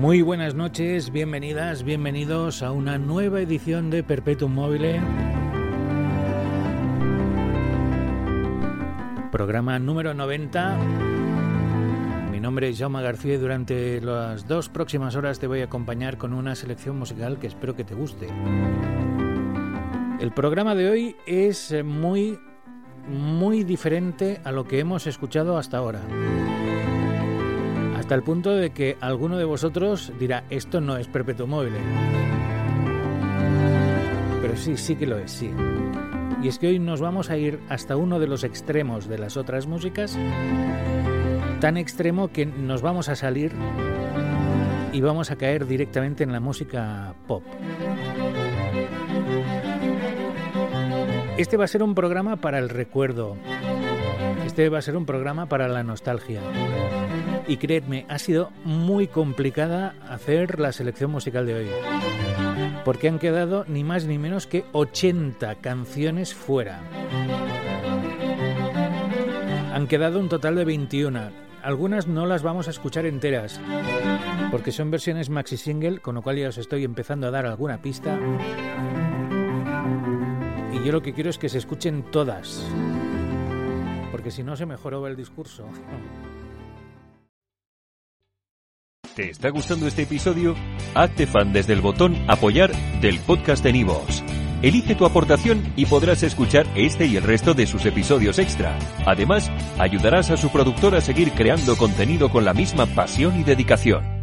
Muy buenas noches, bienvenidas, bienvenidos a una nueva edición de Perpetuum Mobile. Programa número 90. Mi nombre es Jaume García y durante las dos próximas horas te voy a acompañar con una selección musical que espero que te guste. El programa de hoy es muy, muy diferente a lo que hemos escuchado hasta ahora hasta el punto de que alguno de vosotros dirá, esto no es perpetuo móvil. Pero sí, sí que lo es, sí. Y es que hoy nos vamos a ir hasta uno de los extremos de las otras músicas, tan extremo que nos vamos a salir y vamos a caer directamente en la música pop. Este va a ser un programa para el recuerdo. Este va a ser un programa para la nostalgia. Y creedme, ha sido muy complicada hacer la selección musical de hoy. Porque han quedado ni más ni menos que 80 canciones fuera. Han quedado un total de 21. Algunas no las vamos a escuchar enteras, porque son versiones maxi single, con lo cual ya os estoy empezando a dar alguna pista. Y yo lo que quiero es que se escuchen todas, porque si no se mejoró el discurso. ¿Te está gustando este episodio? Hazte fan desde el botón Apoyar del podcast de Nivos. Elige tu aportación y podrás escuchar este y el resto de sus episodios extra. Además, ayudarás a su productor a seguir creando contenido con la misma pasión y dedicación.